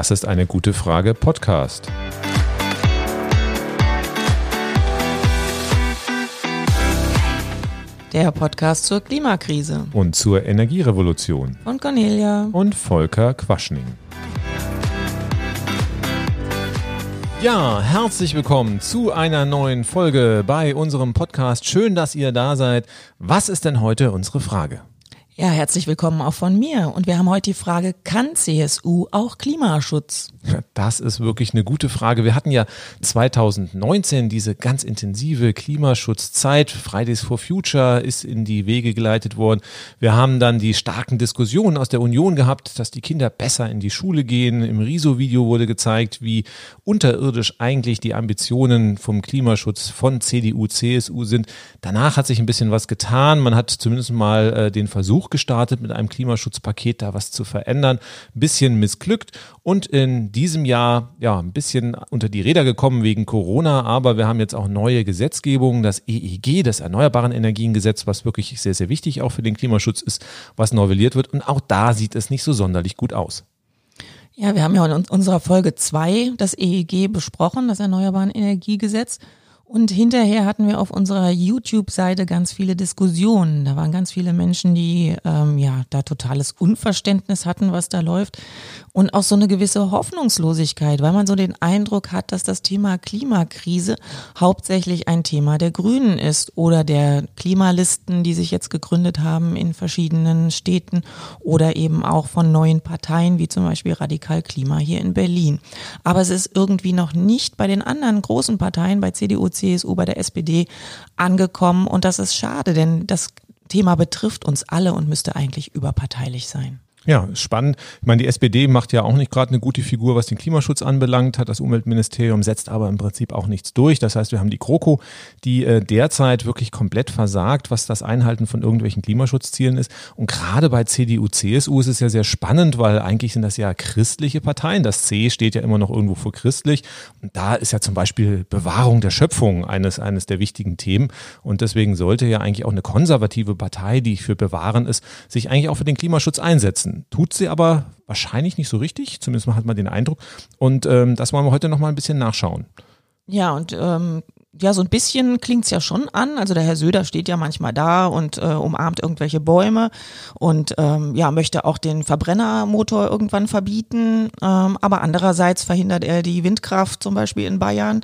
Das ist eine gute Frage Podcast. Der Podcast zur Klimakrise. Und zur Energierevolution. Von Cornelia. Und Volker Quaschning. Ja, herzlich willkommen zu einer neuen Folge bei unserem Podcast. Schön, dass ihr da seid. Was ist denn heute unsere Frage? Ja, herzlich willkommen auch von mir. Und wir haben heute die Frage, kann CSU auch Klimaschutz? Das ist wirklich eine gute Frage. Wir hatten ja 2019 diese ganz intensive Klimaschutzzeit. Fridays for Future ist in die Wege geleitet worden. Wir haben dann die starken Diskussionen aus der Union gehabt, dass die Kinder besser in die Schule gehen. Im Riso-Video wurde gezeigt, wie unterirdisch eigentlich die Ambitionen vom Klimaschutz von CDU, CSU sind. Danach hat sich ein bisschen was getan. Man hat zumindest mal äh, den Versuch gestartet, mit einem Klimaschutzpaket da was zu verändern. Ein bisschen missglückt und in diesem Jahr ja ein bisschen unter die Räder gekommen wegen Corona, aber wir haben jetzt auch neue Gesetzgebungen, das EEG, das Erneuerbaren Energiengesetz, was wirklich sehr, sehr wichtig auch für den Klimaschutz ist, was novelliert wird und auch da sieht es nicht so sonderlich gut aus. Ja, wir haben ja in unserer Folge zwei das EEG besprochen, das Erneuerbaren Energiegesetz. Und hinterher hatten wir auf unserer YouTube-Seite ganz viele Diskussionen. Da waren ganz viele Menschen, die ähm, ja da totales Unverständnis hatten, was da läuft. Und auch so eine gewisse Hoffnungslosigkeit, weil man so den Eindruck hat, dass das Thema Klimakrise hauptsächlich ein Thema der Grünen ist oder der Klimalisten, die sich jetzt gegründet haben in verschiedenen Städten oder eben auch von neuen Parteien, wie zum Beispiel Radikal Klima hier in Berlin. Aber es ist irgendwie noch nicht bei den anderen großen Parteien, bei CDU, CSU, bei der SPD angekommen. Und das ist schade, denn das Thema betrifft uns alle und müsste eigentlich überparteilich sein. Ja, spannend. Ich meine, die SPD macht ja auch nicht gerade eine gute Figur, was den Klimaschutz anbelangt, hat das Umweltministerium, setzt aber im Prinzip auch nichts durch. Das heißt, wir haben die GroKo, die äh, derzeit wirklich komplett versagt, was das Einhalten von irgendwelchen Klimaschutzzielen ist. Und gerade bei CDU, CSU ist es ja sehr spannend, weil eigentlich sind das ja christliche Parteien. Das C steht ja immer noch irgendwo für christlich. Und da ist ja zum Beispiel Bewahrung der Schöpfung eines, eines der wichtigen Themen. Und deswegen sollte ja eigentlich auch eine konservative Partei, die für Bewahren ist, sich eigentlich auch für den Klimaschutz einsetzen Tut sie aber wahrscheinlich nicht so richtig, zumindest hat man den Eindruck. Und ähm, das wollen wir heute noch mal ein bisschen nachschauen. Ja, und ähm, ja, so ein bisschen klingt's ja schon an. Also der Herr Söder steht ja manchmal da und äh, umarmt irgendwelche Bäume und ähm, ja, möchte auch den Verbrennermotor irgendwann verbieten. Ähm, aber andererseits verhindert er die Windkraft zum Beispiel in Bayern.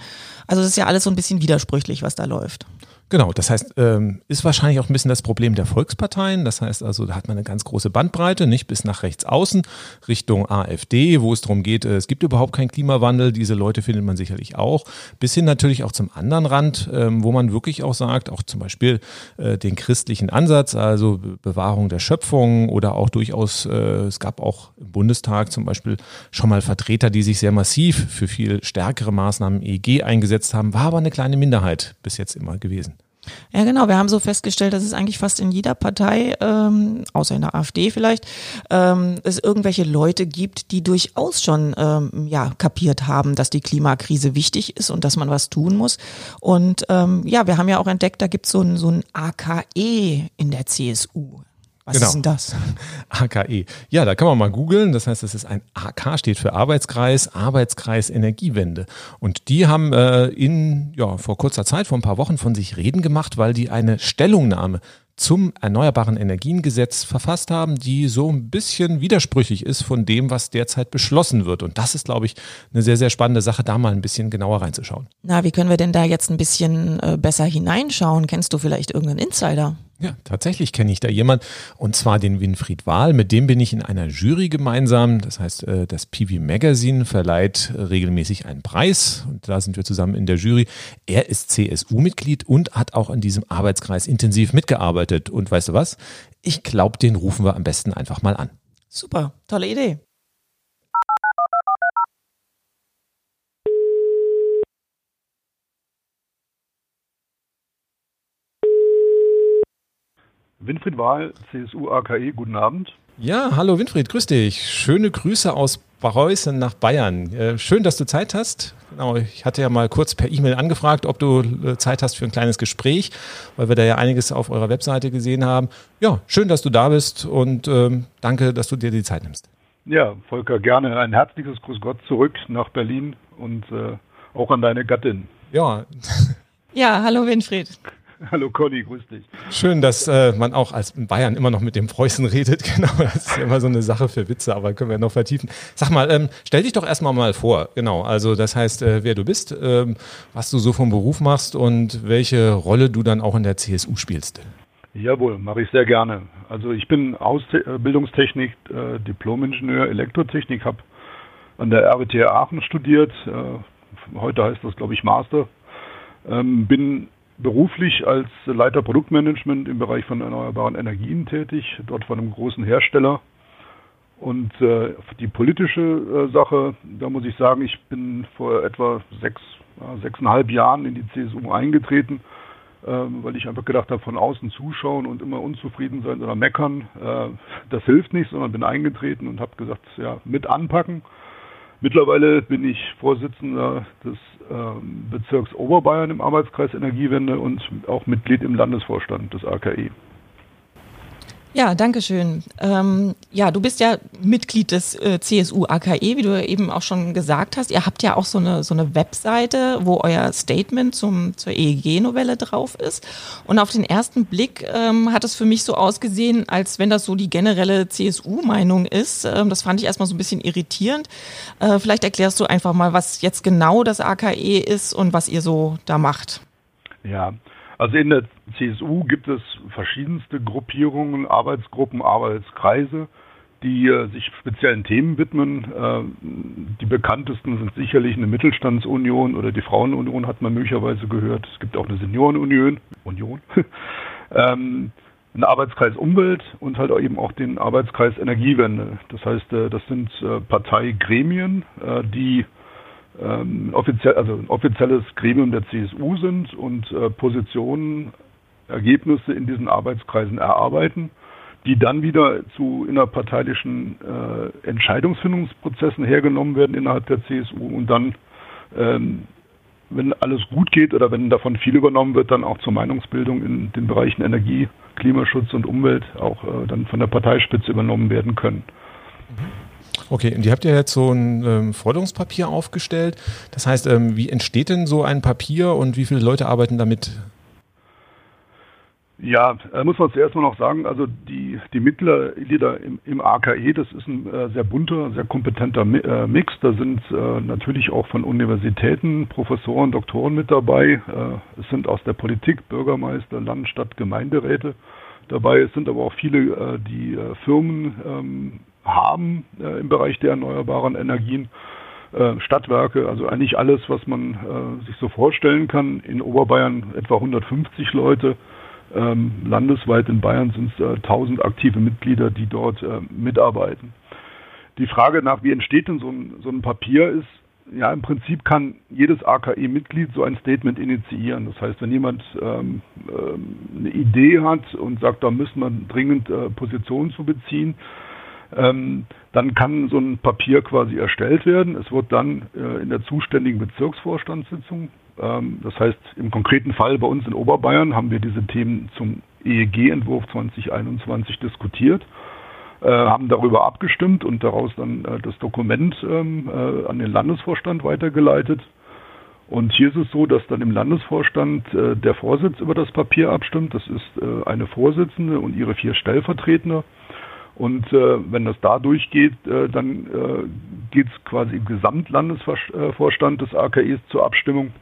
Also es ist ja alles so ein bisschen widersprüchlich, was da läuft. Genau, das heißt, ähm, ist wahrscheinlich auch ein bisschen das Problem der Volksparteien. Das heißt also, da hat man eine ganz große Bandbreite, nicht bis nach rechts außen, Richtung AfD, wo es darum geht, äh, es gibt überhaupt keinen Klimawandel. Diese Leute findet man sicherlich auch. Bis hin natürlich auch zum anderen Rand, ähm, wo man wirklich auch sagt, auch zum Beispiel äh, den christlichen Ansatz, also Bewahrung der Schöpfung oder auch durchaus, äh, es gab auch im Bundestag zum Beispiel schon mal Vertreter, die sich sehr massiv für viel stärkere Maßnahmen EG eingesetzt haben, war aber eine kleine Minderheit bis jetzt immer gewesen. Ja, genau. Wir haben so festgestellt, dass es eigentlich fast in jeder Partei, ähm, außer in der AfD vielleicht, ähm, es irgendwelche Leute gibt, die durchaus schon ähm, ja kapiert haben, dass die Klimakrise wichtig ist und dass man was tun muss. Und ähm, ja, wir haben ja auch entdeckt, da gibt so es so ein AKE in der CSU. Was genau. ist denn das? AKE. Ja, da kann man mal googeln. Das heißt, es ist ein AK, steht für Arbeitskreis, Arbeitskreis Energiewende. Und die haben äh, in, ja, vor kurzer Zeit, vor ein paar Wochen von sich reden gemacht, weil die eine Stellungnahme zum Erneuerbaren Energiengesetz verfasst haben, die so ein bisschen widersprüchlich ist von dem, was derzeit beschlossen wird. Und das ist, glaube ich, eine sehr, sehr spannende Sache, da mal ein bisschen genauer reinzuschauen. Na, wie können wir denn da jetzt ein bisschen äh, besser hineinschauen? Kennst du vielleicht irgendeinen Insider? Ja, tatsächlich kenne ich da jemand und zwar den Winfried Wahl. Mit dem bin ich in einer Jury gemeinsam. Das heißt, äh, das PV Magazine verleiht regelmäßig einen Preis und da sind wir zusammen in der Jury. Er ist CSU-Mitglied und hat auch in diesem Arbeitskreis intensiv mitgearbeitet. Und weißt du was? Ich glaube, den rufen wir am besten einfach mal an. Super, tolle Idee. Winfried Wahl, CSU AKE, guten Abend. Ja, hallo Winfried, grüß dich. Schöne Grüße aus Barreusen nach Bayern. Äh, schön, dass du Zeit hast. Genau, ich hatte ja mal kurz per E-Mail angefragt, ob du äh, Zeit hast für ein kleines Gespräch, weil wir da ja einiges auf eurer Webseite gesehen haben. Ja, schön, dass du da bist und ähm, danke, dass du dir die Zeit nimmst. Ja, Volker, gerne ein herzliches Gruß Gott zurück nach Berlin und äh, auch an deine Gattin. Ja. Ja, hallo Winfried. Hallo Conny, grüß dich. Schön, dass äh, man auch als Bayern immer noch mit dem Preußen redet. Genau, das ist ja immer so eine Sache für Witze, aber können wir noch vertiefen. Sag mal, ähm, stell dich doch erstmal mal vor. Genau, also das heißt, äh, wer du bist, ähm, was du so vom Beruf machst und welche Rolle du dann auch in der CSU spielst. Jawohl, mache ich sehr gerne. Also ich bin Ausbildungstechnik, äh, Diplom-Ingenieur Elektrotechnik, habe an der RWTH Aachen studiert. Äh, heute heißt das, glaube ich, Master. Ähm, bin beruflich als Leiter Produktmanagement im Bereich von erneuerbaren Energien tätig, dort von einem großen Hersteller. Und äh, die politische äh, Sache, da muss ich sagen, ich bin vor etwa sechs, äh, sechseinhalb Jahren in die CSU eingetreten, ähm, weil ich einfach gedacht habe, von außen zuschauen und immer unzufrieden sein oder meckern, äh, das hilft nicht, sondern bin eingetreten und habe gesagt, ja, mit anpacken. Mittlerweile bin ich Vorsitzender des ähm, Bezirks Oberbayern im Arbeitskreis Energiewende und auch Mitglied im Landesvorstand des AKE. Ja, danke schön. Ähm, ja, du bist ja Mitglied des äh, CSU AKE, wie du eben auch schon gesagt hast. Ihr habt ja auch so eine, so eine Webseite, wo euer Statement zum, zur EEG-Novelle drauf ist. Und auf den ersten Blick ähm, hat es für mich so ausgesehen, als wenn das so die generelle CSU-Meinung ist. Ähm, das fand ich erstmal so ein bisschen irritierend. Äh, vielleicht erklärst du einfach mal, was jetzt genau das AKE ist und was ihr so da macht. Ja, also in der CSU gibt es verschiedenste Gruppierungen, Arbeitsgruppen, Arbeitskreise, die äh, sich speziellen Themen widmen. Äh, die bekanntesten sind sicherlich eine Mittelstandsunion oder die Frauenunion hat man möglicherweise gehört. Es gibt auch eine Seniorenunion, Union. ähm, einen Arbeitskreis Umwelt und halt eben auch den Arbeitskreis Energiewende. Das heißt, äh, das sind Parteigremien, die ähm, offiziell, also ein offizielles Gremium der CSU sind und äh, Positionen, Ergebnisse in diesen Arbeitskreisen erarbeiten, die dann wieder zu innerparteilichen äh, Entscheidungsfindungsprozessen hergenommen werden innerhalb der CSU und dann, ähm, wenn alles gut geht oder wenn davon viel übernommen wird, dann auch zur Meinungsbildung in den Bereichen Energie, Klimaschutz und Umwelt auch äh, dann von der Parteispitze übernommen werden können. Mhm. Okay, und ihr habt ja jetzt so ein ähm, Forderungspapier aufgestellt. Das heißt, ähm, wie entsteht denn so ein Papier und wie viele Leute arbeiten damit? Ja, äh, muss man zuerst mal noch sagen, also die, die Mitglieder im, im AKE, das ist ein äh, sehr bunter, sehr kompetenter Mi äh, Mix. Da sind äh, natürlich auch von Universitäten Professoren, Doktoren mit dabei. Äh, es sind aus der Politik Bürgermeister, Land, Stadt, Gemeinderäte dabei. Es sind aber auch viele, äh, die Firmen ähm, haben äh, im Bereich der erneuerbaren Energien. Äh, Stadtwerke, also eigentlich alles, was man äh, sich so vorstellen kann. In Oberbayern etwa 150 Leute. Ähm, landesweit in Bayern sind es 1000 aktive Mitglieder, die dort äh, mitarbeiten. Die Frage nach, wie entsteht denn so ein, so ein Papier, ist, ja, im Prinzip kann jedes AKE-Mitglied so ein Statement initiieren. Das heißt, wenn jemand ähm, ähm, eine Idee hat und sagt, da müssen wir dringend äh, Positionen zu beziehen, ähm, dann kann so ein Papier quasi erstellt werden. Es wird dann äh, in der zuständigen Bezirksvorstandssitzung, ähm, das heißt im konkreten Fall bei uns in Oberbayern, haben wir diese Themen zum EEG-Entwurf 2021 diskutiert, äh, haben darüber abgestimmt und daraus dann äh, das Dokument ähm, äh, an den Landesvorstand weitergeleitet. Und hier ist es so, dass dann im Landesvorstand äh, der Vorsitz über das Papier abstimmt. Das ist äh, eine Vorsitzende und ihre vier Stellvertreter. Und äh, wenn das da durchgeht, äh, dann äh, geht es quasi im Gesamtlandesvorstand des AKEs zur Abstimmung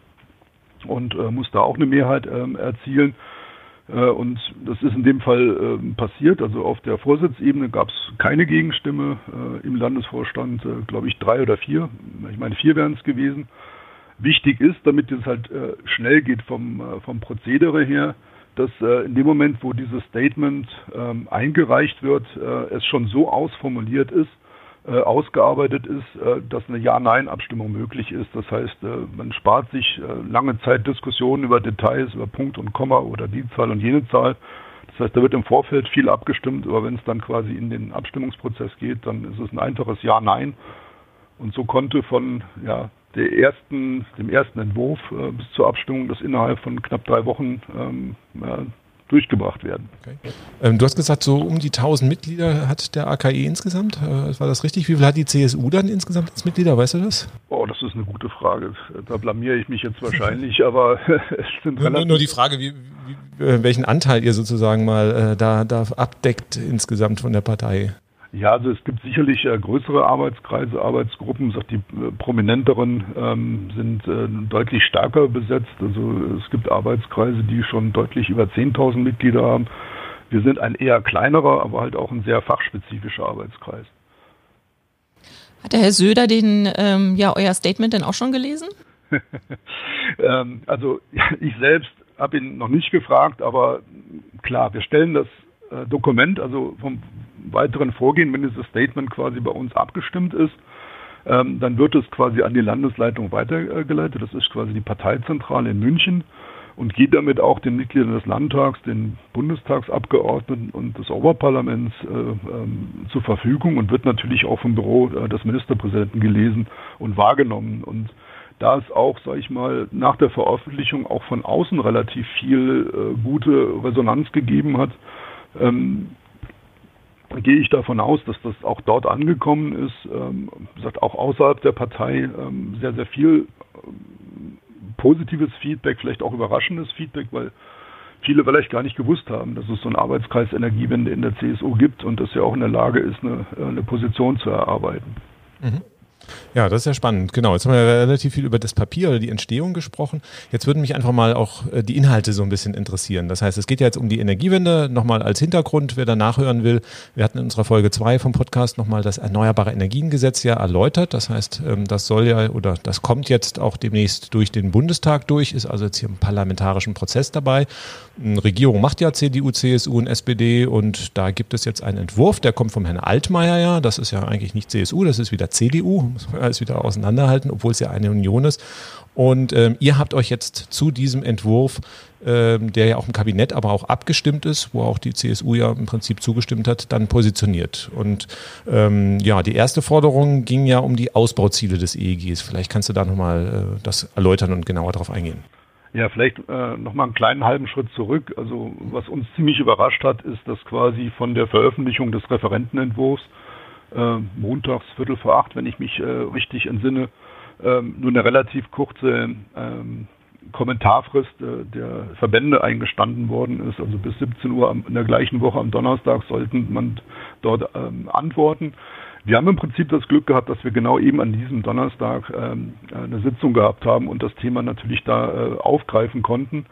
und äh, muss da auch eine Mehrheit ähm, erzielen. Äh, und das ist in dem Fall äh, passiert. Also auf der Vorsitzebene gab es keine Gegenstimme äh, im Landesvorstand, glaube ich, drei oder vier. Ich meine, vier wären es gewesen. Wichtig ist, damit es halt schnell geht vom, vom Prozedere her, dass äh, in dem Moment, wo dieses Statement ähm, eingereicht wird, äh, es schon so ausformuliert ist, äh, ausgearbeitet ist, äh, dass eine Ja-Nein-Abstimmung möglich ist. Das heißt, äh, man spart sich äh, lange Zeit Diskussionen über Details, über Punkt und Komma oder die Zahl und jene Zahl. Das heißt, da wird im Vorfeld viel abgestimmt, aber wenn es dann quasi in den Abstimmungsprozess geht, dann ist es ein einfaches Ja-Nein. Und so konnte von ja, der ersten, dem ersten Entwurf äh, bis zur Abstimmung, das innerhalb von knapp drei Wochen ähm, ja, durchgebracht werden. Okay. Ähm, du hast gesagt, so um die 1000 Mitglieder hat der AKE insgesamt. Äh, war das richtig? Wie viel hat die CSU dann insgesamt als Mitglieder? Weißt du das? Oh, das ist eine gute Frage. Da blamiere ich mich jetzt wahrscheinlich, aber es sind nur, nur die Frage, wie, wie, äh, welchen Anteil ihr sozusagen mal äh, da, da abdeckt insgesamt von der Partei. Ja, also es gibt sicherlich äh, größere Arbeitskreise, Arbeitsgruppen. Sagt die äh, prominenteren ähm, sind äh, deutlich stärker besetzt. Also es gibt Arbeitskreise, die schon deutlich über 10.000 Mitglieder haben. Wir sind ein eher kleinerer, aber halt auch ein sehr fachspezifischer Arbeitskreis. Hat der Herr Söder den, ähm, ja, euer Statement denn auch schon gelesen? ähm, also ich selbst habe ihn noch nicht gefragt, aber klar, wir stellen das äh, Dokument, also vom weiteren Vorgehen, wenn dieses Statement quasi bei uns abgestimmt ist, ähm, dann wird es quasi an die Landesleitung weitergeleitet. Das ist quasi die Parteizentrale in München und geht damit auch den Mitgliedern des Landtags, den Bundestagsabgeordneten und des Oberparlaments äh, ähm, zur Verfügung und wird natürlich auch vom Büro äh, des Ministerpräsidenten gelesen und wahrgenommen. Und da es auch, sage ich mal, nach der Veröffentlichung auch von außen relativ viel äh, gute Resonanz gegeben hat, ähm, gehe ich davon aus, dass das auch dort angekommen ist, ähm, sagt auch außerhalb der Partei ähm, sehr, sehr viel ähm, positives Feedback, vielleicht auch überraschendes Feedback, weil viele vielleicht gar nicht gewusst haben, dass es so einen Arbeitskreis Energiewende in der CSU gibt und dass sie auch in der Lage ist, eine, eine Position zu erarbeiten. Mhm. Ja, das ist ja spannend. Genau. Jetzt haben wir relativ viel über das Papier oder die Entstehung gesprochen. Jetzt würden mich einfach mal auch äh, die Inhalte so ein bisschen interessieren. Das heißt, es geht ja jetzt um die Energiewende. Nochmal als Hintergrund, wer da nachhören will. Wir hatten in unserer Folge zwei vom Podcast nochmal das Erneuerbare Energiengesetz ja erläutert. Das heißt, ähm, das soll ja oder das kommt jetzt auch demnächst durch den Bundestag durch, ist also jetzt hier im parlamentarischen Prozess dabei. Eine Regierung macht ja CDU, CSU und SPD und da gibt es jetzt einen Entwurf, der kommt vom Herrn Altmaier ja. Das ist ja eigentlich nicht CSU, das ist wieder CDU muss man alles wieder auseinanderhalten, obwohl es ja eine Union ist. Und ähm, ihr habt euch jetzt zu diesem Entwurf, ähm, der ja auch im Kabinett aber auch abgestimmt ist, wo auch die CSU ja im Prinzip zugestimmt hat, dann positioniert. Und ähm, ja, die erste Forderung ging ja um die Ausbauziele des EEGs. Vielleicht kannst du da nochmal äh, das erläutern und genauer darauf eingehen. Ja, vielleicht äh, nochmal einen kleinen halben Schritt zurück. Also was uns ziemlich überrascht hat, ist, dass quasi von der Veröffentlichung des Referentenentwurfs äh, montags Viertel vor acht, wenn ich mich äh, richtig entsinne, ähm, nur eine relativ kurze ähm, Kommentarfrist äh, der Verbände eingestanden worden ist. Also bis 17 Uhr am, in der gleichen Woche am Donnerstag sollten man dort ähm, antworten. Wir haben im Prinzip das Glück gehabt, dass wir genau eben an diesem Donnerstag ähm, eine Sitzung gehabt haben und das Thema natürlich da äh, aufgreifen konnten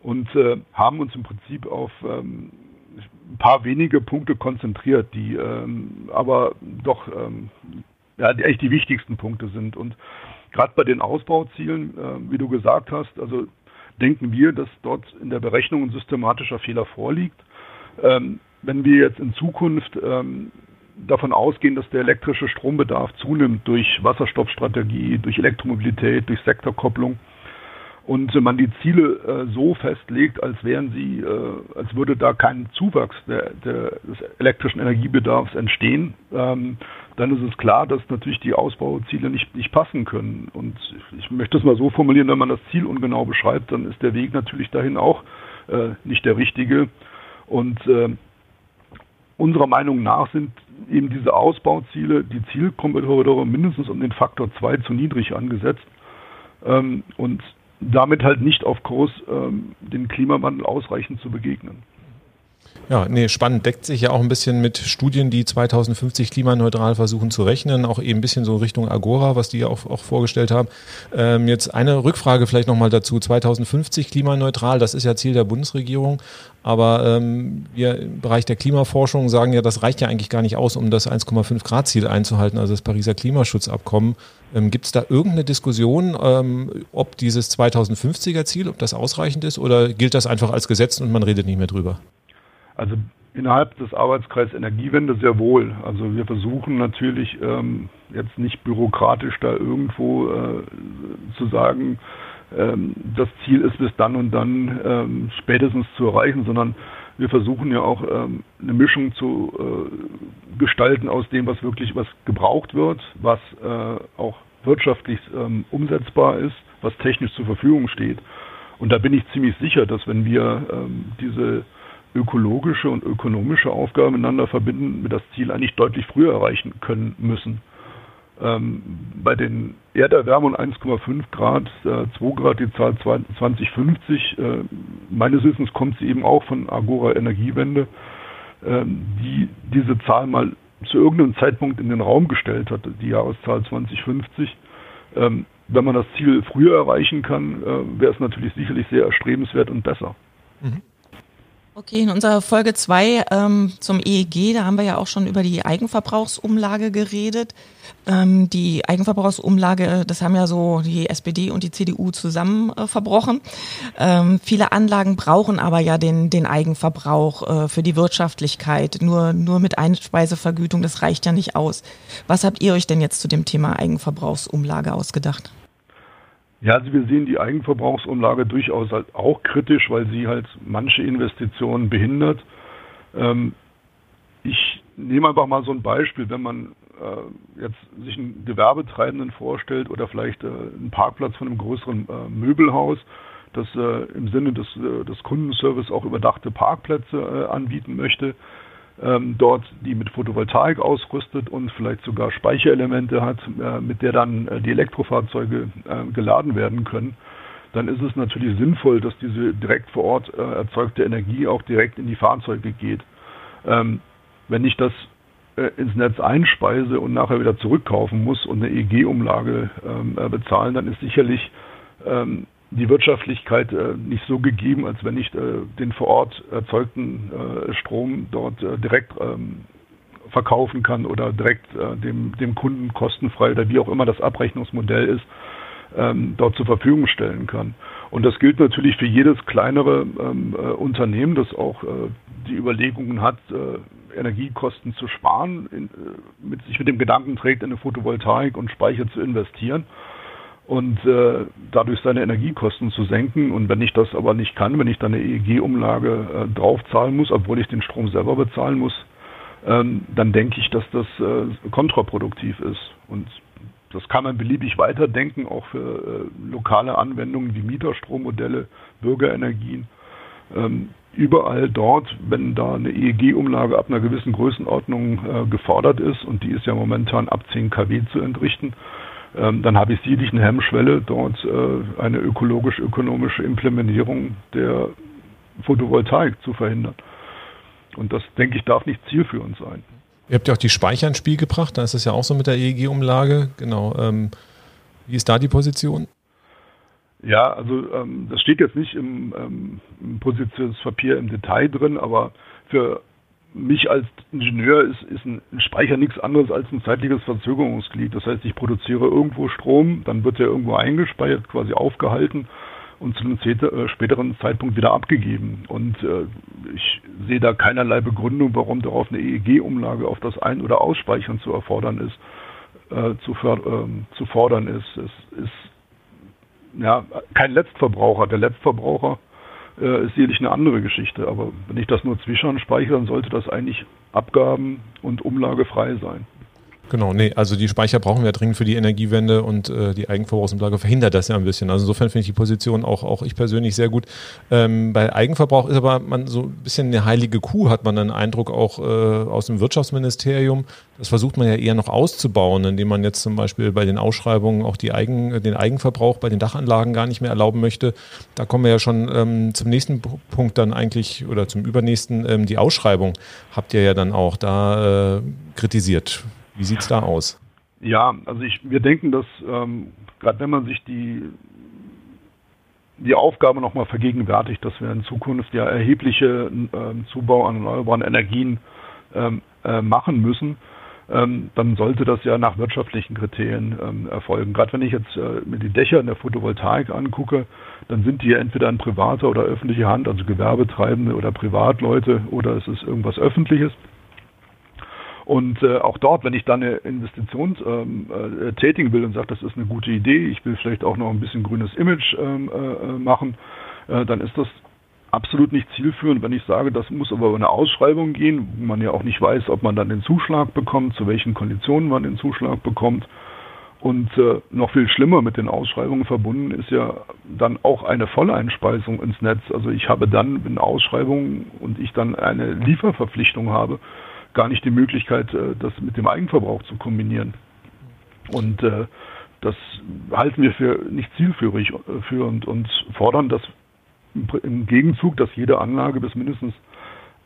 und äh, haben uns im Prinzip auf ähm, ein paar wenige Punkte konzentriert, die ähm, aber doch ähm, ja, die echt die wichtigsten Punkte sind. Und gerade bei den Ausbauzielen, äh, wie du gesagt hast, also denken wir, dass dort in der Berechnung ein systematischer Fehler vorliegt. Ähm, wenn wir jetzt in Zukunft ähm, davon ausgehen, dass der elektrische Strombedarf zunimmt durch Wasserstoffstrategie, durch Elektromobilität, durch Sektorkopplung, und man die Ziele äh, so festlegt, als wären sie, äh, als würde da kein Zuwachs der, der, des elektrischen Energiebedarfs entstehen, ähm, dann ist es klar, dass natürlich die Ausbauziele nicht, nicht passen können. Und ich möchte es mal so formulieren, wenn man das Ziel ungenau beschreibt, dann ist der Weg natürlich dahin auch äh, nicht der richtige. Und äh, unserer Meinung nach sind eben diese Ausbauziele, die Zielkorridore mindestens um den Faktor 2 zu niedrig angesetzt. Ähm, und damit halt nicht auf Kurs, ähm, dem Klimawandel ausreichend zu begegnen. Ja, nee, spannend. Deckt sich ja auch ein bisschen mit Studien, die 2050 klimaneutral versuchen zu rechnen. Auch eben ein bisschen so Richtung Agora, was die ja auch, auch vorgestellt haben. Ähm, jetzt eine Rückfrage vielleicht nochmal dazu. 2050 klimaneutral, das ist ja Ziel der Bundesregierung. Aber ähm, wir im Bereich der Klimaforschung sagen ja, das reicht ja eigentlich gar nicht aus, um das 1,5 Grad Ziel einzuhalten, also das Pariser Klimaschutzabkommen. Ähm, Gibt es da irgendeine Diskussion, ähm, ob dieses 2050er Ziel, ob das ausreichend ist oder gilt das einfach als Gesetz und man redet nicht mehr drüber? Also innerhalb des Arbeitskreises Energiewende sehr wohl. Also wir versuchen natürlich ähm, jetzt nicht bürokratisch da irgendwo äh, zu sagen, ähm, das Ziel ist bis dann und dann ähm, spätestens zu erreichen, sondern wir versuchen ja auch ähm, eine Mischung zu äh, gestalten aus dem, was wirklich was gebraucht wird, was äh, auch wirtschaftlich ähm, umsetzbar ist, was technisch zur Verfügung steht Und da bin ich ziemlich sicher, dass wenn wir ähm, diese ökologische und ökonomische Aufgabe miteinander verbinden, wir das Ziel eigentlich deutlich früher erreichen können müssen. Ähm, bei den Erderwärmungen 1,5 Grad, äh, 2 Grad, die Zahl 2050, äh, meines Wissens kommt sie eben auch von Agora Energiewende, äh, die diese Zahl mal zu irgendeinem Zeitpunkt in den Raum gestellt hat, die Jahreszahl 2050. Ähm, wenn man das Ziel früher erreichen kann, äh, wäre es natürlich sicherlich sehr erstrebenswert und besser. Mhm. Okay, in unserer Folge 2 ähm, zum EEG, da haben wir ja auch schon über die Eigenverbrauchsumlage geredet. Ähm, die Eigenverbrauchsumlage, das haben ja so die SPD und die CDU zusammen äh, verbrochen. Ähm, viele Anlagen brauchen aber ja den, den Eigenverbrauch äh, für die Wirtschaftlichkeit. Nur, nur mit Einspeisevergütung, das reicht ja nicht aus. Was habt ihr euch denn jetzt zu dem Thema Eigenverbrauchsumlage ausgedacht? Ja, also wir sehen die Eigenverbrauchsumlage durchaus halt auch kritisch, weil sie halt manche Investitionen behindert. Ähm, ich nehme einfach mal so ein Beispiel, wenn man äh, jetzt sich einen Gewerbetreibenden vorstellt oder vielleicht äh, einen Parkplatz von einem größeren äh, Möbelhaus, das äh, im Sinne des, äh, des Kundenservice auch überdachte Parkplätze äh, anbieten möchte, ähm, dort die mit Photovoltaik ausrüstet und vielleicht sogar Speicherelemente hat, äh, mit der dann äh, die Elektrofahrzeuge äh, geladen werden können, dann ist es natürlich sinnvoll, dass diese direkt vor Ort äh, erzeugte Energie auch direkt in die Fahrzeuge geht. Ähm, wenn ich das äh, ins Netz einspeise und nachher wieder zurückkaufen muss und eine EEG-Umlage ähm, äh, bezahlen, dann ist sicherlich ähm, die Wirtschaftlichkeit äh, nicht so gegeben, als wenn ich äh, den vor Ort erzeugten äh, Strom dort äh, direkt ähm, verkaufen kann oder direkt äh, dem, dem Kunden kostenfrei oder wie auch immer das Abrechnungsmodell ist, ähm, dort zur Verfügung stellen kann. Und das gilt natürlich für jedes kleinere ähm, äh, Unternehmen, das auch die Überlegungen hat, Energiekosten zu sparen, in, mit sich mit dem Gedanken trägt, in eine Photovoltaik und Speicher zu investieren und äh, dadurch seine Energiekosten zu senken. Und wenn ich das aber nicht kann, wenn ich dann eine EEG-Umlage äh, draufzahlen muss, obwohl ich den Strom selber bezahlen muss, ähm, dann denke ich, dass das äh, kontraproduktiv ist. Und das kann man beliebig weiterdenken, auch für äh, lokale Anwendungen wie Mieterstrommodelle, Bürgerenergien. Ähm, überall dort, wenn da eine EEG-Umlage ab einer gewissen Größenordnung äh, gefordert ist, und die ist ja momentan ab 10 kW zu entrichten, dann habe ich sicherlich eine Hemmschwelle, dort äh, eine ökologisch-ökonomische Implementierung der Photovoltaik zu verhindern. Und das, denke ich, darf nicht zielführend sein. Ihr habt ja auch die Speicher ins Spiel gebracht, da ist es ja auch so mit der EEG-Umlage. Genau. Ähm, wie ist da die Position? Ja, also ähm, das steht jetzt nicht im, ähm, im Positionspapier im Detail drin, aber für mich als Ingenieur ist, ist ein Speicher nichts anderes als ein zeitliches Verzögerungsglied. Das heißt, ich produziere irgendwo Strom, dann wird er irgendwo eingespeichert, quasi aufgehalten und zu einem äh, späteren Zeitpunkt wieder abgegeben. Und äh, ich sehe da keinerlei Begründung, warum darauf eine EEG-Umlage auf das Ein- oder Ausspeichern zu erfordern ist, äh, zu, ähm, zu fordern ist. Es ist ja kein Letztverbraucher. Der Letztverbraucher äh, ist sicherlich eine andere Geschichte. Aber wenn ich das nur zwischern speichere, dann sollte das eigentlich abgaben- und umlagefrei sein. Genau, nee, also die Speicher brauchen wir dringend für die Energiewende und äh, die Eigenverbrauchsumlage verhindert das ja ein bisschen. Also insofern finde ich die Position auch, auch ich persönlich sehr gut. Ähm, bei Eigenverbrauch ist aber man so ein bisschen eine heilige Kuh, hat man einen Eindruck auch äh, aus dem Wirtschaftsministerium. Das versucht man ja eher noch auszubauen, indem man jetzt zum Beispiel bei den Ausschreibungen auch die Eigen, den Eigenverbrauch bei den Dachanlagen gar nicht mehr erlauben möchte. Da kommen wir ja schon ähm, zum nächsten Punkt dann eigentlich oder zum übernächsten. Ähm, die Ausschreibung habt ihr ja dann auch da äh, kritisiert. Wie sieht es da aus? Ja, also ich, wir denken, dass ähm, gerade wenn man sich die, die Aufgabe nochmal vergegenwärtigt, dass wir in Zukunft ja erhebliche ähm, Zubau an erneuerbaren Energien ähm, äh, machen müssen, ähm, dann sollte das ja nach wirtschaftlichen Kriterien ähm, erfolgen. Gerade wenn ich jetzt äh, mir die Dächer in der Photovoltaik angucke, dann sind die ja entweder in privater oder öffentlicher Hand, also Gewerbetreibende oder Privatleute oder es ist irgendwas Öffentliches. Und äh, auch dort, wenn ich dann eine Investition ähm, äh, tätigen will und sage, das ist eine gute Idee, ich will vielleicht auch noch ein bisschen grünes Image ähm, äh, machen, äh, dann ist das absolut nicht zielführend, wenn ich sage, das muss aber über eine Ausschreibung gehen, wo man ja auch nicht weiß, ob man dann den Zuschlag bekommt, zu welchen Konditionen man den Zuschlag bekommt. Und äh, noch viel schlimmer mit den Ausschreibungen verbunden ist ja dann auch eine Volleinspeisung ins Netz. Also ich habe dann in Ausschreibungen und ich dann eine Lieferverpflichtung habe, gar nicht die Möglichkeit, äh, das mit dem Eigenverbrauch zu kombinieren. Und äh, das halten wir für nicht zielführig äh, und, fordern dass im Gegenzug, dass jede Anlage bis mindestens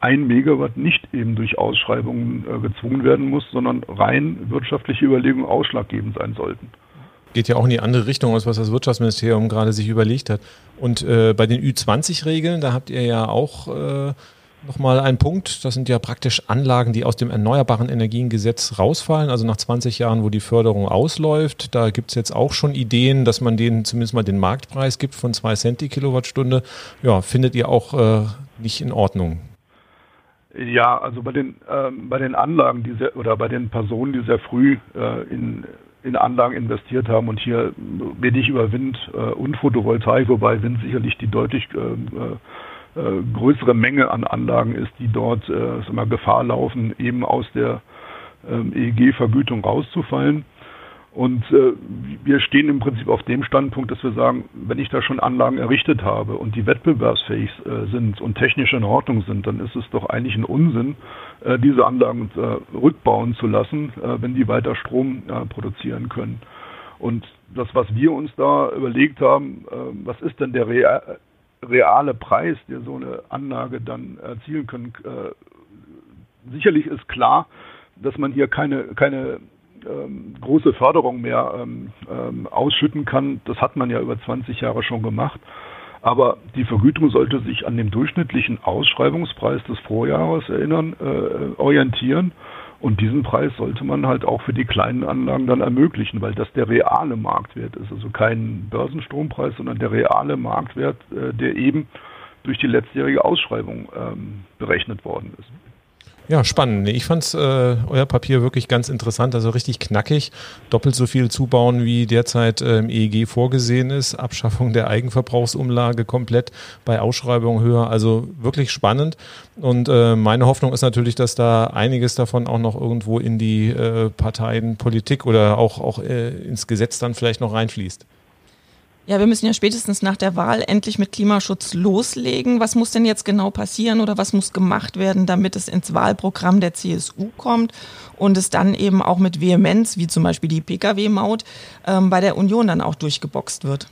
ein Megawatt nicht eben durch Ausschreibungen gezwungen werden muss, sondern rein wirtschaftliche Überlegungen ausschlaggebend sein sollten. Geht ja auch in die andere Richtung aus, was das Wirtschaftsministerium gerade sich überlegt hat. Und äh, bei den Ü20-Regeln, da habt ihr ja auch äh, nochmal einen Punkt. Das sind ja praktisch Anlagen, die aus dem Erneuerbaren Energiengesetz rausfallen, also nach 20 Jahren, wo die Förderung ausläuft. Da gibt es jetzt auch schon Ideen, dass man denen zumindest mal den Marktpreis gibt von 2 Cent die Kilowattstunde. Ja, findet ihr auch äh, nicht in Ordnung? Ja, also bei den ähm, bei den Anlagen, die sehr, oder bei den Personen, die sehr früh äh, in in Anlagen investiert haben und hier ich über Wind äh, und Photovoltaik, wobei Wind sicherlich die deutlich äh, äh, größere Menge an Anlagen ist, die dort äh, mal, Gefahr laufen, eben aus der ähm, EEG-Vergütung rauszufallen. Und äh, wir stehen im Prinzip auf dem Standpunkt, dass wir sagen, wenn ich da schon Anlagen errichtet habe und die wettbewerbsfähig äh, sind und technisch in Ordnung sind, dann ist es doch eigentlich ein Unsinn, äh, diese Anlagen äh, rückbauen zu lassen, äh, wenn die weiter Strom äh, produzieren können. Und das, was wir uns da überlegt haben, äh, was ist denn der reale Preis, der so eine Anlage dann erzielen können? Äh, sicherlich ist klar, dass man hier keine, keine ähm, große Förderung mehr ähm, ähm, ausschütten kann. Das hat man ja über 20 Jahre schon gemacht. Aber die Vergütung sollte sich an dem durchschnittlichen Ausschreibungspreis des Vorjahres erinnern, äh, orientieren. Und diesen Preis sollte man halt auch für die kleinen Anlagen dann ermöglichen, weil das der reale Marktwert ist. Also kein Börsenstrompreis, sondern der reale Marktwert, äh, der eben durch die letztjährige Ausschreibung ähm, berechnet worden ist. Ja, spannend. Ich fand äh, euer Papier wirklich ganz interessant, also richtig knackig. Doppelt so viel zubauen, wie derzeit äh, im EEG vorgesehen ist. Abschaffung der Eigenverbrauchsumlage komplett bei Ausschreibungen höher. Also wirklich spannend. Und äh, meine Hoffnung ist natürlich, dass da einiges davon auch noch irgendwo in die äh, Parteienpolitik oder auch, auch äh, ins Gesetz dann vielleicht noch reinfließt. Ja, wir müssen ja spätestens nach der Wahl endlich mit Klimaschutz loslegen. Was muss denn jetzt genau passieren oder was muss gemacht werden, damit es ins Wahlprogramm der CSU kommt und es dann eben auch mit Vehemenz, wie zum Beispiel die Pkw-Maut, ähm, bei der Union dann auch durchgeboxt wird?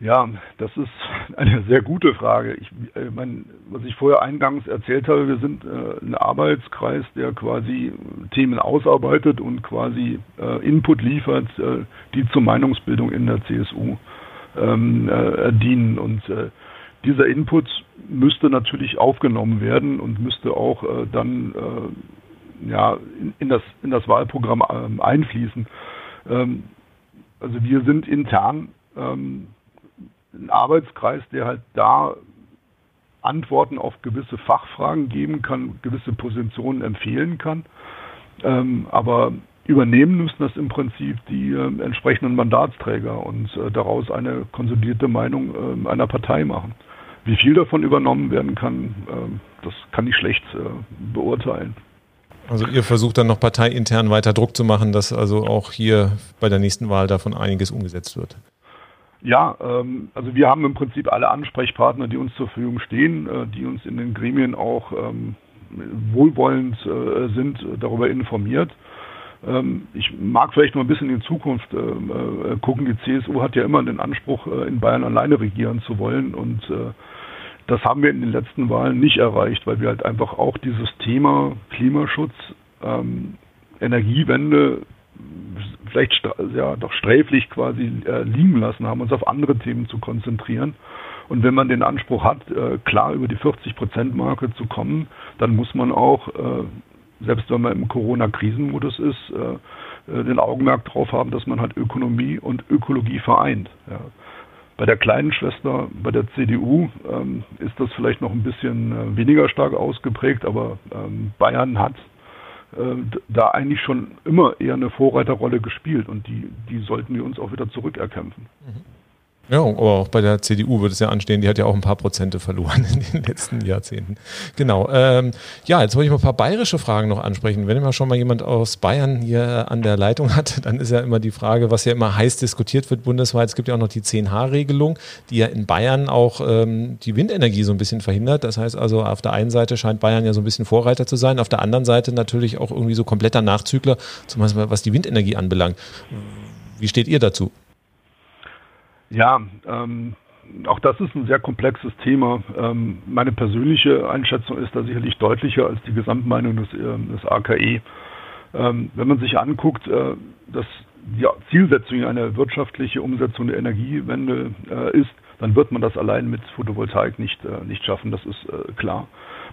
Ja, das ist eine sehr gute Frage. Ich, äh, mein, was ich vorher eingangs erzählt habe, wir sind äh, ein Arbeitskreis, der quasi Themen ausarbeitet und quasi äh, Input liefert, äh, die zur Meinungsbildung in der CSU ähm, äh, dienen. Und äh, dieser Input müsste natürlich aufgenommen werden und müsste auch dann ja, in, in, das, in das Wahlprogramm ähm, einfließen. Ähm, also wir sind intern ähm, ein Arbeitskreis, der halt da Antworten auf gewisse Fachfragen geben kann, gewisse Positionen empfehlen kann. Ähm, aber übernehmen müssen das im Prinzip die äh, entsprechenden Mandatsträger und äh, daraus eine konsolidierte Meinung äh, einer Partei machen. Wie viel davon übernommen werden kann, ähm, das kann ich schlecht äh, beurteilen. Also ihr versucht dann noch parteiintern weiter Druck zu machen, dass also auch hier bei der nächsten Wahl davon einiges umgesetzt wird. Ja, ähm, also wir haben im Prinzip alle Ansprechpartner, die uns zur Verfügung stehen, äh, die uns in den Gremien auch ähm, wohlwollend äh, sind, darüber informiert. Ähm, ich mag vielleicht noch ein bisschen in Zukunft äh, äh gucken. Die CSU hat ja immer den Anspruch, äh, in Bayern alleine regieren zu wollen und äh, das haben wir in den letzten Wahlen nicht erreicht, weil wir halt einfach auch dieses Thema Klimaschutz, ähm, Energiewende vielleicht ja doch sträflich quasi äh, liegen lassen haben, uns auf andere Themen zu konzentrieren. Und wenn man den Anspruch hat, äh, klar über die 40-Prozent-Marke zu kommen, dann muss man auch, äh, selbst wenn man im Corona-Krisenmodus ist, äh, äh, den Augenmerk darauf haben, dass man halt Ökonomie und Ökologie vereint. Ja. Bei der kleinen Schwester, bei der CDU, ähm, ist das vielleicht noch ein bisschen äh, weniger stark ausgeprägt, aber ähm, Bayern hat da eigentlich schon immer eher eine Vorreiterrolle gespielt und die, die sollten wir uns auch wieder zurückerkämpfen. Mhm. Ja, aber auch bei der CDU wird es ja anstehen, die hat ja auch ein paar Prozente verloren in den letzten Jahrzehnten. Genau. Ähm, ja, jetzt wollte ich mal ein paar bayerische Fragen noch ansprechen. Wenn immer schon mal jemand aus Bayern hier an der Leitung hat, dann ist ja immer die Frage, was ja immer heiß diskutiert wird bundesweit. Es gibt ja auch noch die 10H-Regelung, die ja in Bayern auch ähm, die Windenergie so ein bisschen verhindert. Das heißt also, auf der einen Seite scheint Bayern ja so ein bisschen Vorreiter zu sein, auf der anderen Seite natürlich auch irgendwie so kompletter Nachzügler, zum Beispiel was die Windenergie anbelangt. Wie steht ihr dazu? Ja, ähm, auch das ist ein sehr komplexes Thema. Ähm, meine persönliche Einschätzung ist da sicherlich deutlicher als die Gesamtmeinung des, äh, des AKE. Ähm, wenn man sich anguckt, äh, dass die Zielsetzung eine wirtschaftliche Umsetzung der Energiewende äh, ist, dann wird man das allein mit Photovoltaik nicht, äh, nicht schaffen, das ist äh, klar.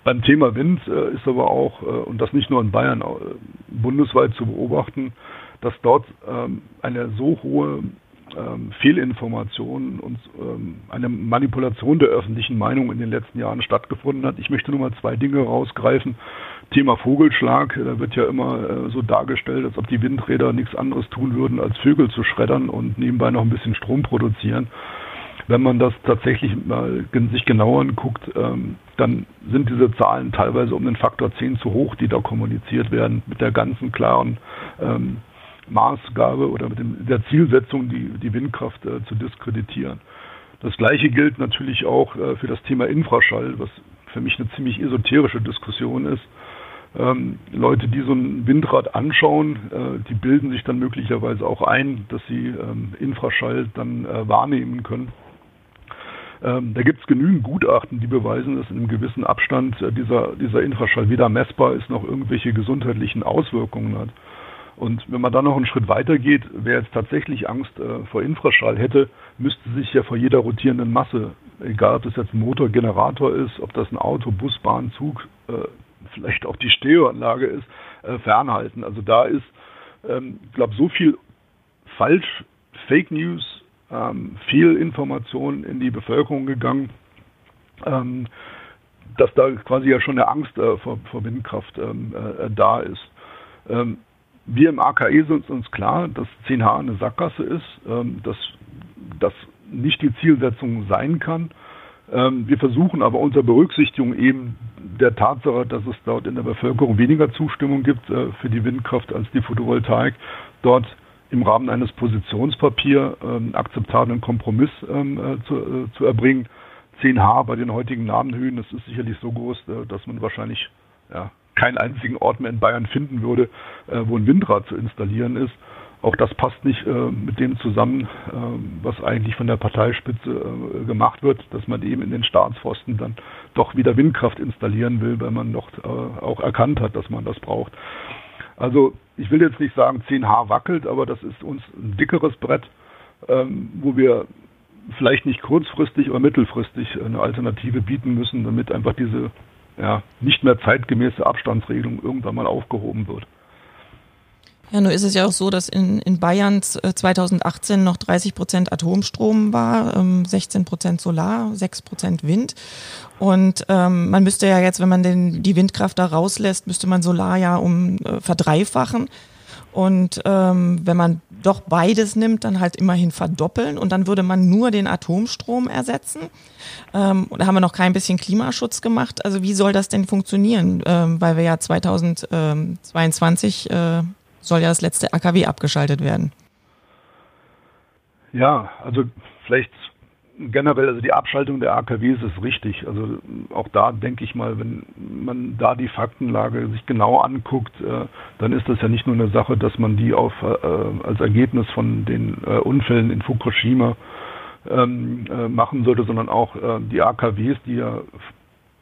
Beim Thema Wind äh, ist aber auch, und das nicht nur in Bayern, bundesweit zu beobachten, dass dort ähm, eine so hohe ähm, Fehlinformation und ähm, eine Manipulation der öffentlichen Meinung in den letzten Jahren stattgefunden hat. Ich möchte nur mal zwei Dinge rausgreifen. Thema Vogelschlag, da wird ja immer äh, so dargestellt, als ob die Windräder nichts anderes tun würden, als Vögel zu schreddern und nebenbei noch ein bisschen Strom produzieren. Wenn man das tatsächlich mal sich genauer anguckt, ähm, dann sind diese Zahlen teilweise um den Faktor 10 zu hoch, die da kommuniziert werden, mit der ganzen klaren ähm, Maßgabe oder mit dem, der Zielsetzung, die, die Windkraft äh, zu diskreditieren. Das Gleiche gilt natürlich auch äh, für das Thema Infraschall, was für mich eine ziemlich esoterische Diskussion ist. Ähm, Leute, die so ein Windrad anschauen, äh, die bilden sich dann möglicherweise auch ein, dass sie ähm, Infraschall dann äh, wahrnehmen können. Ähm, da gibt es genügend Gutachten, die beweisen, dass in einem gewissen Abstand äh, dieser, dieser Infraschall weder messbar ist noch irgendwelche gesundheitlichen Auswirkungen hat. Und wenn man dann noch einen Schritt weiter geht, wer jetzt tatsächlich Angst äh, vor Infraschall hätte, müsste sich ja vor jeder rotierenden Masse, egal ob das jetzt ein Motor, Generator ist, ob das ein Auto, Bus, Bahn, Zug, äh, vielleicht auch die Stereoanlage ist, äh, fernhalten. Also da ist, ähm, glaube so viel falsch, Fake News, ähm, viel in die Bevölkerung gegangen, ähm, dass da quasi ja schon eine Angst äh, vor, vor, Windkraft ähm, äh, da ist. Ähm, wir im AKE sind uns klar, dass 10H eine Sackgasse ist, ähm, dass das nicht die Zielsetzung sein kann. Ähm, wir versuchen aber unter Berücksichtigung eben der Tatsache, dass es dort in der Bevölkerung weniger Zustimmung gibt äh, für die Windkraft als die Photovoltaik, dort im Rahmen eines Positionspapiers ähm, akzeptablen Kompromiss äh, zu, äh, zu, erbringen. 10H bei den heutigen Namenhöhen, das ist sicherlich so groß, dass man wahrscheinlich ja, keinen einzigen Ort mehr in Bayern finden würde, äh, wo ein Windrad zu installieren ist. Auch das passt nicht äh, mit dem zusammen, äh, was eigentlich von der Parteispitze gemacht wird, dass man eben in den Staatsforsten dann doch wieder Windkraft installieren will, weil man noch auch erkannt hat, dass man das braucht. Also ich will jetzt nicht sagen, 10H wackelt, aber das ist uns ein dickeres Brett, ähm, wo wir vielleicht nicht kurzfristig, aber mittelfristig eine Alternative bieten müssen, damit einfach diese ja, nicht mehr zeitgemäße Abstandsregelung irgendwann mal aufgehoben wird. Ja, nur ist es ja auch so, dass in, in Bayern 2018 noch 30 Prozent Atomstrom war, 16 ähm, Prozent Solar, 6 Prozent Wind. Und ähm, man müsste ja jetzt, wenn man den, die Windkraft da rauslässt, müsste man Solar ja um äh, verdreifachen. Und ähm, wenn man doch beides nimmt, dann halt immerhin verdoppeln und dann würde man nur den Atomstrom ersetzen. Ähm, da haben wir noch kein bisschen Klimaschutz gemacht. Also wie soll das denn funktionieren? Ähm, weil wir ja 2022 äh, soll ja das letzte AKW abgeschaltet werden. Ja, also vielleicht generell, also die Abschaltung der AKWs ist richtig. Also auch da denke ich mal, wenn man da die Faktenlage sich genau anguckt, äh, dann ist das ja nicht nur eine Sache, dass man die auf, äh, als Ergebnis von den äh, Unfällen in Fukushima ähm, äh, machen sollte, sondern auch äh, die AKWs, die ja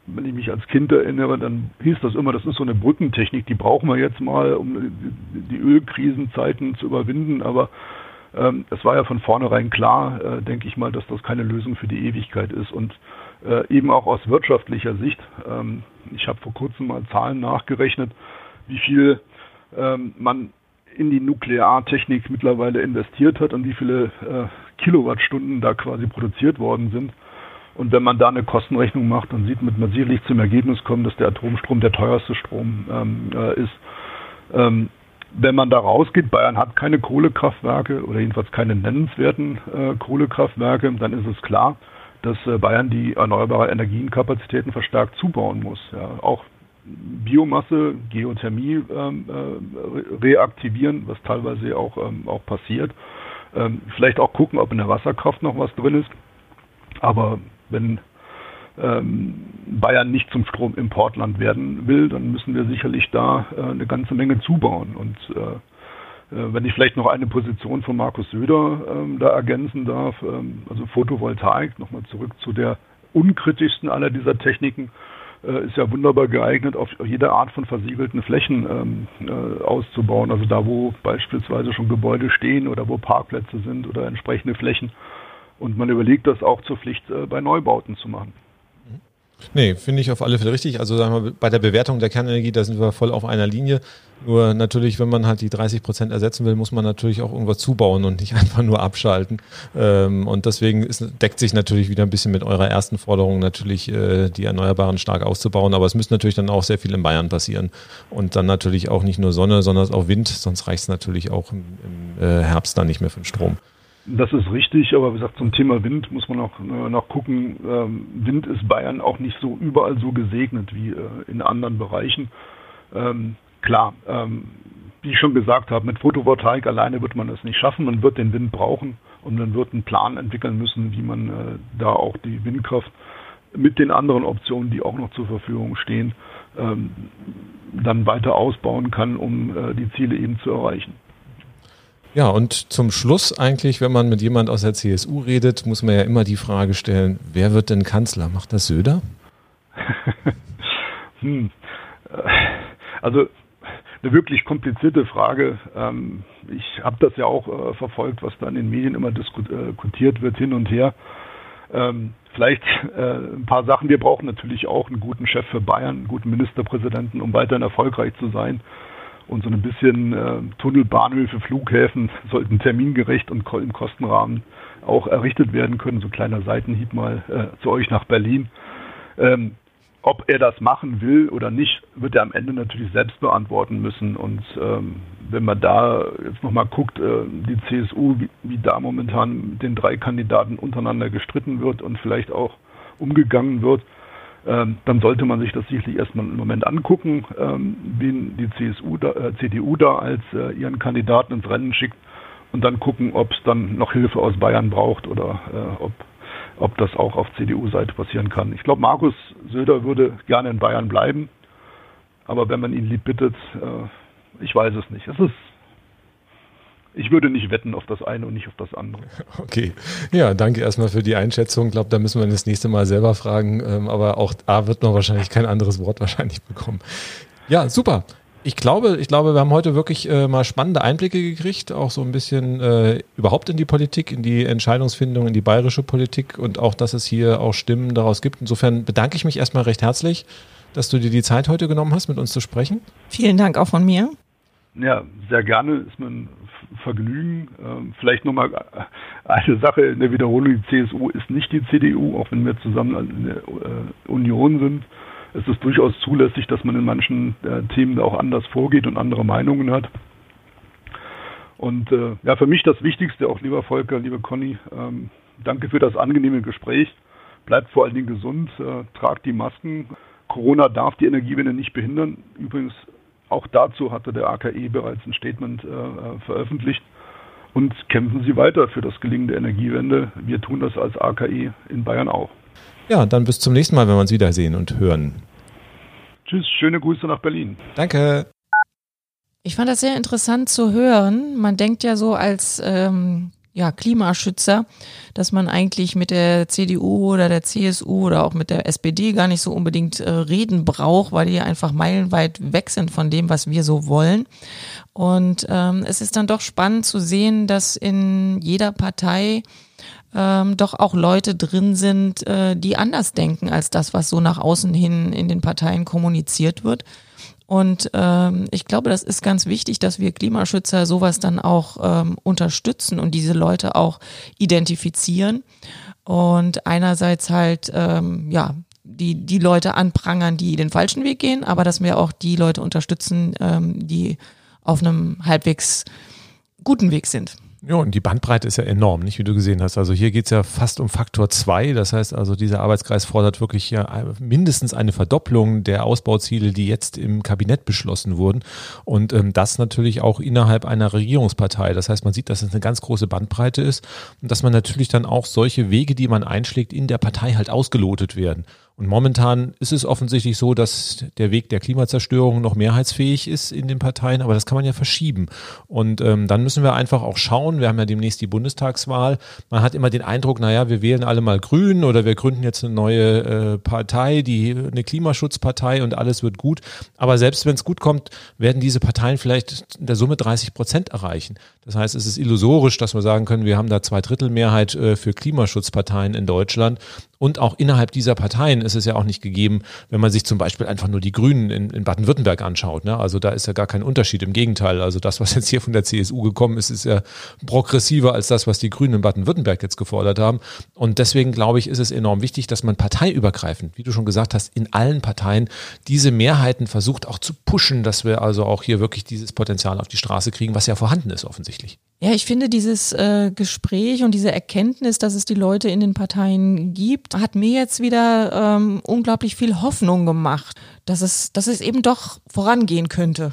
wenn ich mich als Kind erinnere, dann hieß das immer, das ist so eine Brückentechnik, die brauchen wir jetzt mal, um die Ölkrisenzeiten zu überwinden, aber es war ja von vornherein klar, äh, denke ich mal, dass das keine Lösung für die Ewigkeit ist. Und äh, eben auch aus wirtschaftlicher Sicht, ähm, ich habe vor kurzem mal Zahlen nachgerechnet, wie viel ähm, man in die Nukleartechnik mittlerweile investiert hat und wie viele äh, Kilowattstunden da quasi produziert worden sind. Und wenn man da eine Kostenrechnung macht, dann sieht man sicherlich zum Ergebnis kommen, dass der Atomstrom der teuerste Strom ähm, äh, ist. Ähm, wenn man da rausgeht, Bayern hat keine Kohlekraftwerke oder jedenfalls keine nennenswerten äh, Kohlekraftwerke, dann ist es klar, dass äh, Bayern die erneuerbare Energienkapazitäten verstärkt zubauen muss. Ja, auch Biomasse, Geothermie ähm, äh, reaktivieren, was teilweise auch, ähm, auch passiert. Ähm, vielleicht auch gucken, ob in der Wasserkraft noch was drin ist. Aber wenn Bayern nicht zum Stromimportland werden will, dann müssen wir sicherlich da äh, eine ganze Menge zubauen. Und äh, äh, wenn ich vielleicht noch eine Position von Markus Söder ähm, da ergänzen darf, ähm, also Photovoltaik, nochmal zurück zu der unkritischsten aller dieser Techniken, ist ja wunderbar geeignet, auf jede Art von versiegelten Flächen ähm, auszubauen. Also da, wo beispielsweise schon Gebäude stehen oder wo Parkplätze sind oder entsprechende Flächen. Und man überlegt das auch zur Pflicht äh, bei Neubauten zu machen. Nee, finde ich auf alle Fälle richtig. Also sagen wir, bei der Bewertung der Kernenergie, da sind wir voll auf einer Linie. Nur natürlich, wenn man halt die 30 Prozent ersetzen will, muss man natürlich auch irgendwas zubauen und nicht einfach nur abschalten. Ähm, und deswegen ist, deckt sich natürlich wieder ein bisschen mit eurer ersten Forderung, natürlich äh, die Erneuerbaren stark auszubauen. Aber es müsste natürlich dann auch sehr viel in Bayern passieren. Und dann natürlich auch nicht nur Sonne, sondern auch Wind. Sonst reicht es natürlich auch im, äh, Herbst dann nicht mehr für den Strom. Das ist richtig, aber wie gesagt, zum Thema Wind muss man auch äh, noch gucken. Ähm, Wind ist Bayern auch nicht so überall so gesegnet wie äh, in anderen Bereichen. Ähm, klar, ähm, wie ich schon gesagt habe, mit Photovoltaik alleine wird man es nicht schaffen. Man wird den Wind brauchen und man wird einen Plan entwickeln müssen, wie man äh, da auch die Windkraft mit den anderen Optionen, die auch noch zur Verfügung stehen, ähm, dann weiter ausbauen kann, um äh, die Ziele eben zu erreichen. Ja, und zum Schluss eigentlich, wenn man mit jemand aus der CSU redet, muss man ja immer die Frage stellen, wer wird denn Kanzler? Macht das Söder? hm. Also eine wirklich komplizierte Frage. Ähm, ich habe das ja auch äh, verfolgt, was da in den Medien immer diskutiert wird, hin und her. Ähm, vielleicht äh, ein paar Sachen. Wir brauchen natürlich auch einen guten Chef für Bayern, einen guten Ministerpräsidenten, um weiterhin erfolgreich zu sein und so ein bisschen äh, Tunnelbahnhöfe, Flughäfen sollten termingerecht und im Kostenrahmen auch errichtet werden können. So ein kleiner Seitenhieb mal äh, zu euch nach Berlin. Ähm, ob er das machen will oder nicht, wird er am Ende natürlich selbst beantworten müssen. Und ähm, wenn man da jetzt nochmal guckt, äh, die CSU, wie, wie da momentan mit den drei Kandidaten untereinander gestritten wird und vielleicht auch umgegangen wird, ähm, dann sollte man sich das sicherlich erstmal im Moment angucken, ähm, wen die CSU da, äh, CDU da als äh, ihren Kandidaten ins Rennen schickt und dann gucken, ob es dann noch Hilfe aus Bayern braucht oder äh, ob, ob das auch auf CDU-Seite passieren kann. Ich glaube, Markus Söder würde gerne in Bayern bleiben, aber wenn man ihn lieb bittet, äh, ich weiß es nicht. Es ist ich würde nicht wetten auf das eine und nicht auf das andere. Okay. Ja, danke erstmal für die Einschätzung. Ich glaube, da müssen wir das nächste Mal selber fragen. Ähm, aber auch da wird man wahrscheinlich kein anderes Wort wahrscheinlich bekommen. Ja, super. Ich glaube, ich glaube, wir haben heute wirklich äh, mal spannende Einblicke gekriegt, auch so ein bisschen äh, überhaupt in die Politik, in die Entscheidungsfindung, in die bayerische Politik und auch, dass es hier auch Stimmen daraus gibt. Insofern bedanke ich mich erstmal recht herzlich, dass du dir die Zeit heute genommen hast, mit uns zu sprechen. Vielen Dank auch von mir. Ja, sehr gerne. Ist mir ein Vergnügen. Ähm, vielleicht nochmal eine Sache in der Wiederholung. Die CSU ist nicht die CDU, auch wenn wir zusammen in der äh, Union sind. Es ist durchaus zulässig, dass man in manchen äh, Themen auch anders vorgeht und andere Meinungen hat. Und äh, ja, für mich das Wichtigste, auch lieber Volker, liebe Conny, ähm, danke für das angenehme Gespräch. Bleibt vor allen Dingen gesund, tragt die Masken. Corona darf die Energiewende nicht behindern. Übrigens auch dazu hatte der AKE bereits ein Statement äh, äh, veröffentlicht. Und kämpfen Sie weiter für das Gelingen der Energiewende. Wir tun das als AKE in Bayern auch. Ja, dann bis zum nächsten Mal, wenn wir uns wiedersehen und hören. Tschüss, schöne Grüße nach Berlin. Danke. Ich fand das sehr interessant zu hören. Man denkt ja so als ähm, ja, Klimaschützer, dass man eigentlich mit der CDU oder der CSU oder auch mit der SPD gar nicht so unbedingt äh, reden braucht, weil die einfach meilenweit weg sind von dem, was wir so wollen. Und ähm, es ist dann doch spannend zu sehen, dass in jeder Partei ähm, doch auch Leute drin sind, äh, die anders denken als das, was so nach außen hin in den Parteien kommuniziert wird. Und ähm, ich glaube, das ist ganz wichtig, dass wir Klimaschützer sowas dann auch ähm, unterstützen und diese Leute auch identifizieren. Und einerseits halt, ähm, ja, die, die Leute anprangern, die den falschen Weg gehen, aber dass wir auch die Leute unterstützen, ähm, die auf einem halbwegs guten Weg sind. Ja, und die Bandbreite ist ja enorm, nicht wie du gesehen hast. Also hier geht's ja fast um Faktor zwei. Das heißt also, dieser Arbeitskreis fordert wirklich ja mindestens eine Verdopplung der Ausbauziele, die jetzt im Kabinett beschlossen wurden. Und ähm, das natürlich auch innerhalb einer Regierungspartei. Das heißt, man sieht, dass es eine ganz große Bandbreite ist und dass man natürlich dann auch solche Wege, die man einschlägt, in der Partei halt ausgelotet werden. Und momentan ist es offensichtlich so, dass der Weg der Klimazerstörung noch mehrheitsfähig ist in den Parteien, aber das kann man ja verschieben. Und ähm, dann müssen wir einfach auch schauen, wir haben ja demnächst die Bundestagswahl. Man hat immer den Eindruck, naja, wir wählen alle mal Grün oder wir gründen jetzt eine neue äh, Partei, die eine Klimaschutzpartei und alles wird gut. Aber selbst wenn es gut kommt, werden diese Parteien vielleicht in der Summe 30 Prozent erreichen. Das heißt, es ist illusorisch, dass wir sagen können, wir haben da zwei Drittel Mehrheit äh, für Klimaschutzparteien in Deutschland. Und auch innerhalb dieser Parteien ist es ja auch nicht gegeben, wenn man sich zum Beispiel einfach nur die Grünen in, in Baden-Württemberg anschaut. Ne? Also da ist ja gar kein Unterschied. Im Gegenteil. Also das, was jetzt hier von der CSU gekommen ist, ist ja progressiver als das, was die Grünen in Baden-Württemberg jetzt gefordert haben. Und deswegen glaube ich, ist es enorm wichtig, dass man parteiübergreifend, wie du schon gesagt hast, in allen Parteien diese Mehrheiten versucht auch zu pushen, dass wir also auch hier wirklich dieses Potenzial auf die Straße kriegen, was ja vorhanden ist offensichtlich. Ja, ich finde dieses äh, Gespräch und diese Erkenntnis, dass es die Leute in den Parteien gibt, hat mir jetzt wieder ähm, unglaublich viel Hoffnung gemacht, dass es, dass es eben doch vorangehen könnte.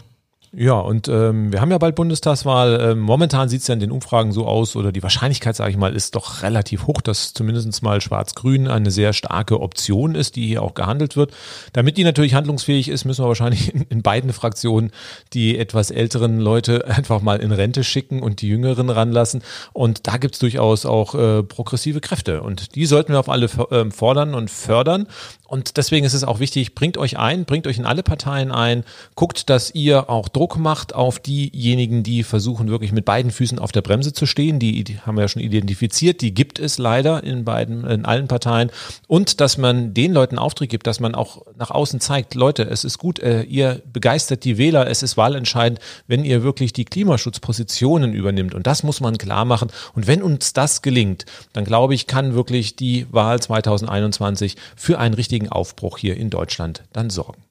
Ja, und ähm, wir haben ja bald Bundestagswahl. Ähm, momentan sieht es ja in den Umfragen so aus, oder die Wahrscheinlichkeit, sage ich mal, ist doch relativ hoch, dass zumindest mal Schwarz-Grün eine sehr starke Option ist, die hier auch gehandelt wird. Damit die natürlich handlungsfähig ist, müssen wir wahrscheinlich in, in beiden Fraktionen die etwas älteren Leute einfach mal in Rente schicken und die jüngeren ranlassen. Und da gibt's durchaus auch äh, progressive Kräfte. Und die sollten wir auf alle äh, fordern und fördern. Und deswegen ist es auch wichtig, bringt euch ein, bringt euch in alle Parteien ein, guckt, dass ihr auch Druck macht auf diejenigen, die versuchen, wirklich mit beiden Füßen auf der Bremse zu stehen. Die, die haben wir ja schon identifiziert, die gibt es leider in beiden, in allen Parteien. Und dass man den Leuten Auftritt gibt, dass man auch nach außen zeigt, Leute, es ist gut, äh, ihr begeistert die Wähler, es ist wahlentscheidend, wenn ihr wirklich die Klimaschutzpositionen übernimmt. Und das muss man klar machen. Und wenn uns das gelingt, dann glaube ich, kann wirklich die Wahl 2021 für einen richtigen richtigen Aufbruch hier in Deutschland dann sorgen.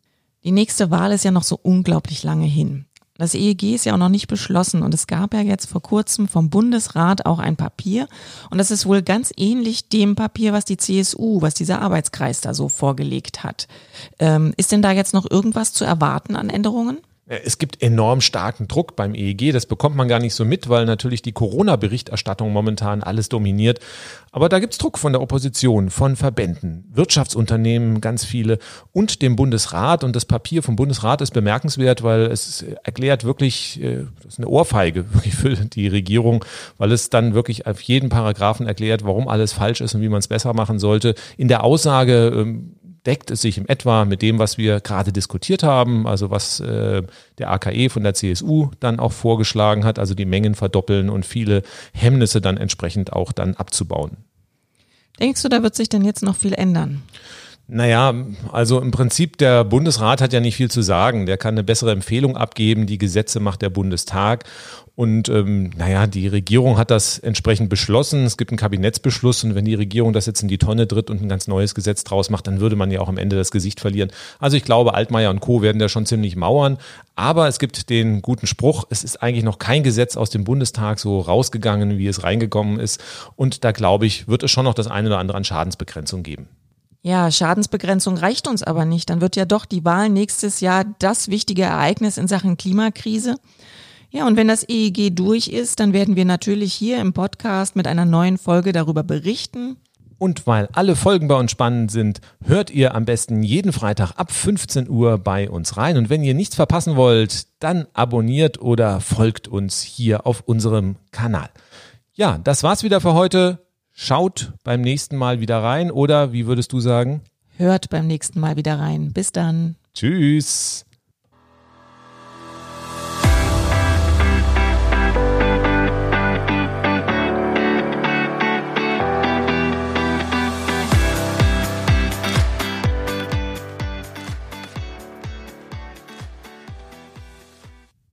Die nächste Wahl ist ja noch so unglaublich lange hin. Das EEG ist ja auch noch nicht beschlossen und es gab ja jetzt vor kurzem vom Bundesrat auch ein Papier und das ist wohl ganz ähnlich dem Papier, was die CSU, was dieser Arbeitskreis da so vorgelegt hat. Ähm, ist denn da jetzt noch irgendwas zu erwarten an Änderungen? Es gibt enorm starken Druck beim EEG. Das bekommt man gar nicht so mit, weil natürlich die Corona-Berichterstattung momentan alles dominiert. Aber da gibt's Druck von der Opposition, von Verbänden, Wirtschaftsunternehmen, ganz viele und dem Bundesrat. Und das Papier vom Bundesrat ist bemerkenswert, weil es erklärt wirklich, äh, das ist eine Ohrfeige für die Regierung, weil es dann wirklich auf jeden Paragraphen erklärt, warum alles falsch ist und wie man es besser machen sollte. In der Aussage, ähm, deckt es sich im etwa mit dem, was wir gerade diskutiert haben, also was äh, der AKE von der CSU dann auch vorgeschlagen hat, also die Mengen verdoppeln und viele Hemmnisse dann entsprechend auch dann abzubauen. Denkst du, da wird sich denn jetzt noch viel ändern? Naja, also im Prinzip der Bundesrat hat ja nicht viel zu sagen. Der kann eine bessere Empfehlung abgeben. Die Gesetze macht der Bundestag. Und ähm, naja, die Regierung hat das entsprechend beschlossen. Es gibt einen Kabinettsbeschluss und wenn die Regierung das jetzt in die Tonne tritt und ein ganz neues Gesetz draus macht, dann würde man ja auch am Ende das Gesicht verlieren. Also ich glaube, Altmaier und Co. werden da schon ziemlich mauern. Aber es gibt den guten Spruch, es ist eigentlich noch kein Gesetz aus dem Bundestag so rausgegangen, wie es reingekommen ist. Und da glaube ich, wird es schon noch das eine oder andere an Schadensbegrenzung geben. Ja, Schadensbegrenzung reicht uns aber nicht. Dann wird ja doch die Wahl nächstes Jahr das wichtige Ereignis in Sachen Klimakrise. Ja, und wenn das EEG durch ist, dann werden wir natürlich hier im Podcast mit einer neuen Folge darüber berichten. Und weil alle Folgen bei uns spannend sind, hört ihr am besten jeden Freitag ab 15 Uhr bei uns rein. Und wenn ihr nichts verpassen wollt, dann abonniert oder folgt uns hier auf unserem Kanal. Ja, das war's wieder für heute. Schaut beim nächsten Mal wieder rein oder wie würdest du sagen? Hört beim nächsten Mal wieder rein. Bis dann. Tschüss.